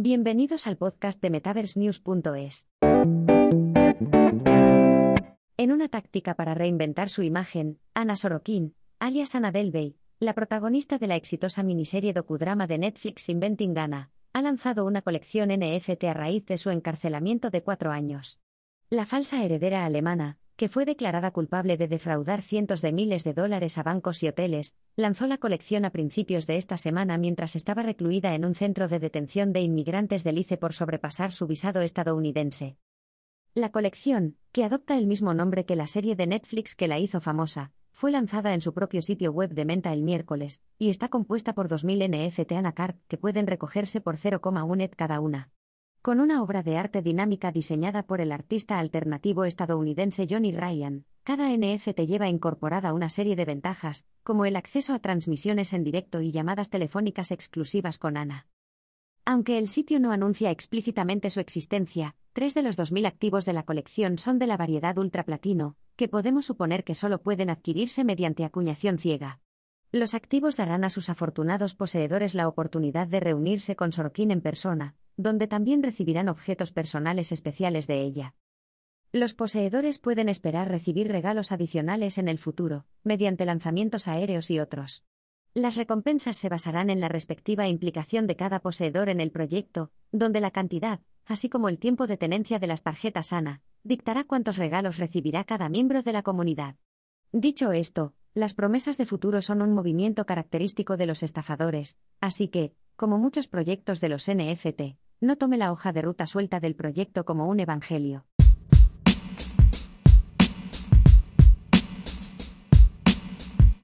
Bienvenidos al podcast de MetaverseNews.es. En una táctica para reinventar su imagen, Ana Sorokin, alias Ana Delvey, la protagonista de la exitosa miniserie docudrama de Netflix Inventing Ghana, ha lanzado una colección NFT a raíz de su encarcelamiento de cuatro años. La falsa heredera alemana, que fue declarada culpable de defraudar cientos de miles de dólares a bancos y hoteles, lanzó la colección a principios de esta semana mientras estaba recluida en un centro de detención de inmigrantes del ICE por sobrepasar su visado estadounidense. La colección, que adopta el mismo nombre que la serie de Netflix que la hizo famosa, fue lanzada en su propio sitio web de Menta el miércoles, y está compuesta por 2.000 NFT Anacard que pueden recogerse por 0,1 ETH cada una. Con una obra de arte dinámica diseñada por el artista alternativo estadounidense Johnny Ryan, cada NFT lleva incorporada una serie de ventajas, como el acceso a transmisiones en directo y llamadas telefónicas exclusivas con Ana. Aunque el sitio no anuncia explícitamente su existencia, tres de los 2.000 activos de la colección son de la variedad ultraplatino, que podemos suponer que solo pueden adquirirse mediante acuñación ciega. Los activos darán a sus afortunados poseedores la oportunidad de reunirse con Sorokin en persona, donde también recibirán objetos personales especiales de ella. Los poseedores pueden esperar recibir regalos adicionales en el futuro, mediante lanzamientos aéreos y otros. Las recompensas se basarán en la respectiva implicación de cada poseedor en el proyecto, donde la cantidad, así como el tiempo de tenencia de las tarjetas ANA, dictará cuántos regalos recibirá cada miembro de la comunidad. Dicho esto, las promesas de futuro son un movimiento característico de los estafadores, así que, como muchos proyectos de los NFT, no tome la hoja de ruta suelta del proyecto como un evangelio.